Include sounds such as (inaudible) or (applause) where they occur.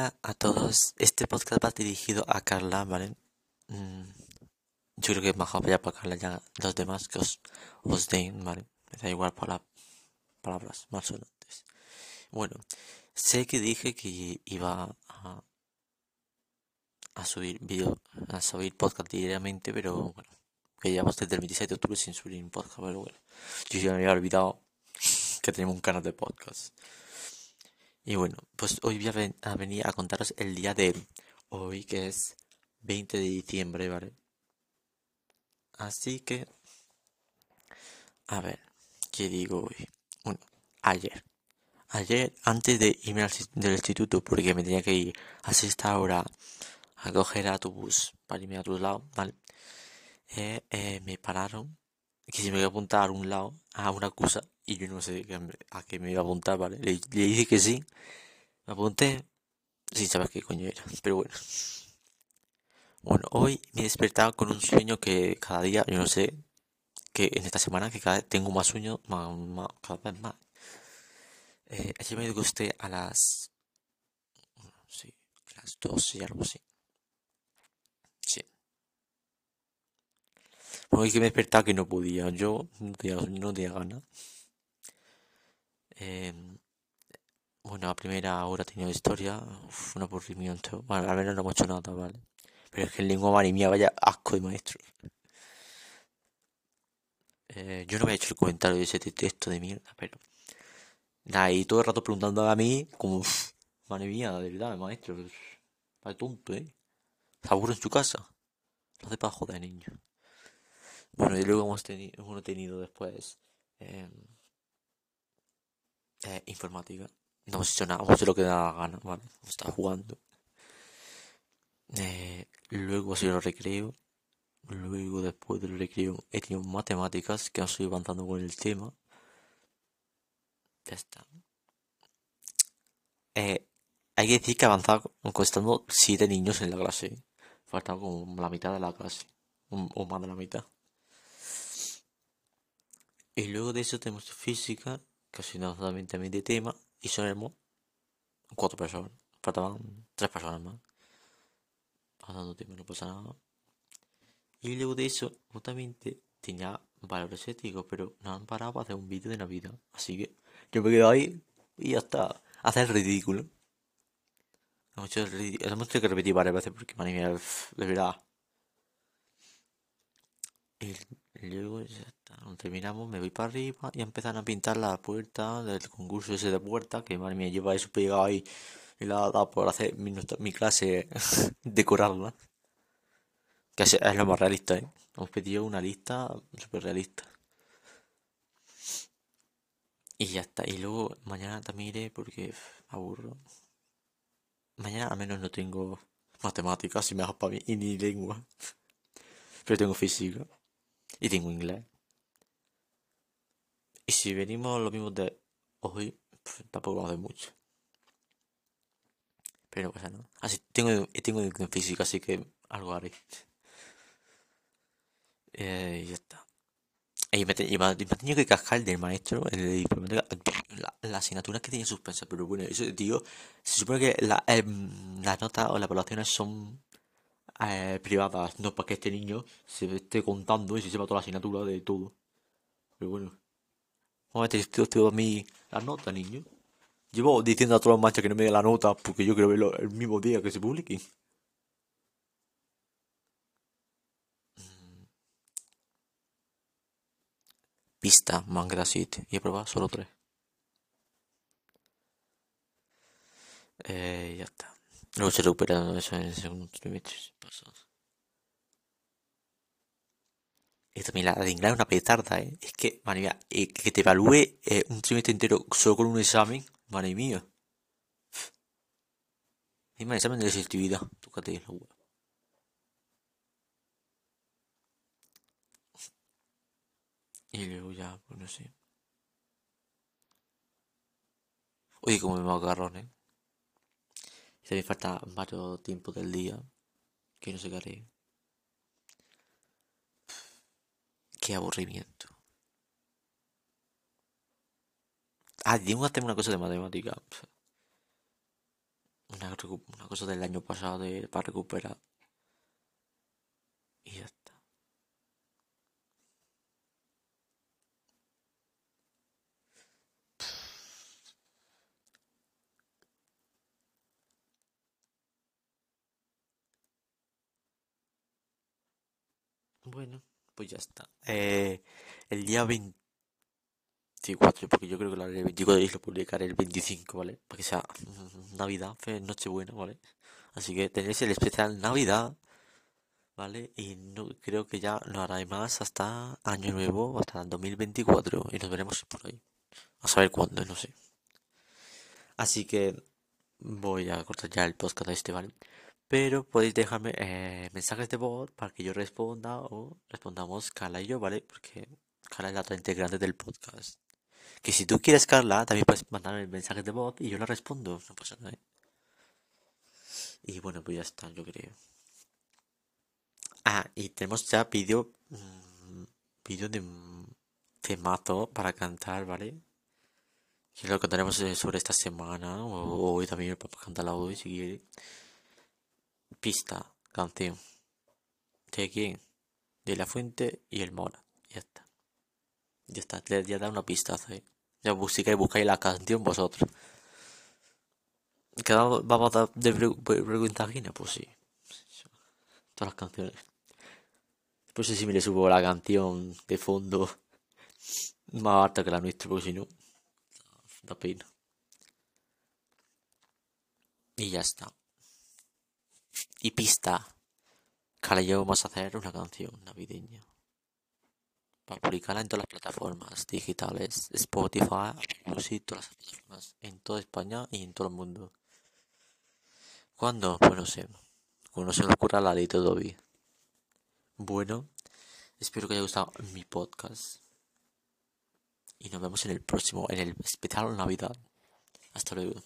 A todos, este podcast va dirigido a Carla, ¿vale? Mm, yo creo que es mejor ya para Carla ya los demás que os, os den, ¿vale? Me da igual para palabras más sonantes. Bueno, sé que dije que iba a, a subir video, a subir podcast diariamente, pero bueno, que llevamos desde el 26 de octubre sin subir un podcast, pero bueno, yo ya me había olvidado que tenemos un canal de podcast. Y bueno, pues hoy voy a, venir a contaros el día de hoy, que es 20 de diciembre, ¿vale? Así que, a ver, ¿qué digo hoy? Bueno, ayer. Ayer, antes de irme al, del instituto, porque me tenía que ir a esta hora a coger autobús para irme a otro lado, ¿vale? Eh, eh, me pararon, que si me voy a apuntar a un lado, a una cosa, y yo no sé a qué me iba a apuntar, ¿vale? Le, dije que sí, me apunté sin saber qué coño era, pero bueno. Bueno, hoy me he despertado con un sueño que cada día, yo no sé, que en esta semana que cada vez tengo más sueños, más, cada vez más. Eh, ayer me gusté a las... Sí, a las 12 y algo así. Sí. Hoy que me he despertado que no podía, yo no tenía ganas. Em, bueno, la primera hora tenido historia, uf, un aburrimiento. Bueno, al menos no hemos hecho nada, ¿vale? Pero es que en lengua madre mía, vaya asco de maestro. Eh, yo no me he hecho el comentario de ese texto de mierda, pero. Nada, y todo el rato preguntando a mí, como, madre mía, de verdad, maestro, vaya tonto, ¿eh? Se aburre en su casa. Lo hace para joder, niño. Bueno, y luego hemos, tenido hemos tenido después. Eh, eh, informática. No hemos hecho nada, hemos lo que da la gana, ¿vale? Está jugando. Eh, luego ha sido el recreo. Luego, después del recreo, he tenido matemáticas que han sido avanzando con el tema. Ya está. Eh, hay que decir que ha avanzado costando 7 niños en la clase. Falta como la mitad de la clase. O más de la mitad. Y luego de eso tenemos física casi no solamente también de tema y somos cuatro personas. Faltaban tres personas más. Pasando tiempo, no pasa nada. Y luego de eso, justamente tenía valores éticos, pero no han parado para hacer un vídeo de Navidad. Así que yo me quedo ahí y ya está. Hacer el ridículo. Hemos hecho, hemos tenido que repetir varias veces porque, madre mía, de verdad. Y luego ya está, terminamos, me voy para arriba y empiezan a pintar la puerta del concurso ese de puerta, que madre mía lleva eso pegado ahí y la dado por hacer mi, mi clase (laughs) decorarla. Que es, lo más realista, ¿eh? Hemos pedido una lista súper realista. Y ya está. Y luego mañana también iré porque aburro. Mañana al menos no tengo matemáticas y mejor para mí y ni lengua. (laughs) Pero tengo física. Y tengo inglés. Y si venimos lo mismo de hoy, tampoco va a hacer mucho. Pero pasa no. Así tengo, tengo en física, así que algo haré. (laughs) Eh, ya está. Y me, y me, tenido que cascar del maestro el la, la, asignatura que tenía suspensa. Pero bueno, eso, tío, se supone que la, eh, las notas o las evaluaciones son eh, privadas, no para que este niño se esté contando y se sepa toda la asignatura de todo. Pero bueno. Vamos a esto a mí la nota, niño. Llevo diciendo a todos los machos que no me dé la nota porque yo quiero verlo el mismo día que se publique. Mm. Pista, manga 7. Y he probado solo 3. Eh, ya está. Luego se recupera eso en el segundo trimestre pasados. Y también la de inglés es una petarda, ¿eh? Es que, madre mía, eh, que te evalúe eh, un trimestre entero solo con un examen, madre mía. Encima el examen de selectividad, tócate la web. Y luego ya, pues no sé. Oye, como me agarrón, ¿eh? Se me falta varios tiempos del día que no sé qué haré. Qué aburrimiento. Ah, tengo que hacer una cosa de matemática. una, una cosa del año pasado para recuperar. Y ya está. Bueno, pues ya está. Eh, el día 24, porque yo creo que el 24 lo publicaré el 25, ¿vale? Para que sea Navidad, Nochebuena, ¿vale? Así que tenéis el especial Navidad, ¿vale? Y no creo que ya no hará más hasta Año Nuevo, hasta el 2024, y nos veremos por ahí. A saber cuándo, no sé. Así que voy a cortar ya el podcast este, ¿vale? Pero podéis dejarme eh, mensajes de voz para que yo responda o respondamos Carla y yo, ¿vale? Porque Carla es la otra integrante del podcast. Que si tú quieres, Carla, también puedes mandarme mensajes de voz y yo la respondo, no pasa nada. ¿eh? Y bueno, pues ya está, yo creo. Ah, y tenemos ya vídeo, mm, vídeo de temazo para cantar, ¿vale? Que lo cantaremos eh, sobre esta semana, o hoy también para cantarla hoy si quiere. Pista, canción. ¿De quién? De la fuente y el mora. Ya está. Ya está, ya da una pista. ¿eh? Ya buscáis, buscáis la canción vosotros. vamos a dar de pregunta Pues sí. Todas las canciones. Pues si me le subo la canción de fondo (laughs) más alta que la nuestra, porque si no, da pena. Y ya está y pista. Que yo vamos a hacer una canción navideña. Para publicarla en todas las plataformas digitales. Spotify, Music, todas las plataformas. En toda España y en todo el mundo. ¿Cuándo? Pues no sé. Cuando se me ocurra la ley todavía. Bueno, espero que haya gustado mi podcast. Y nos vemos en el próximo, en el especial Navidad. Hasta luego.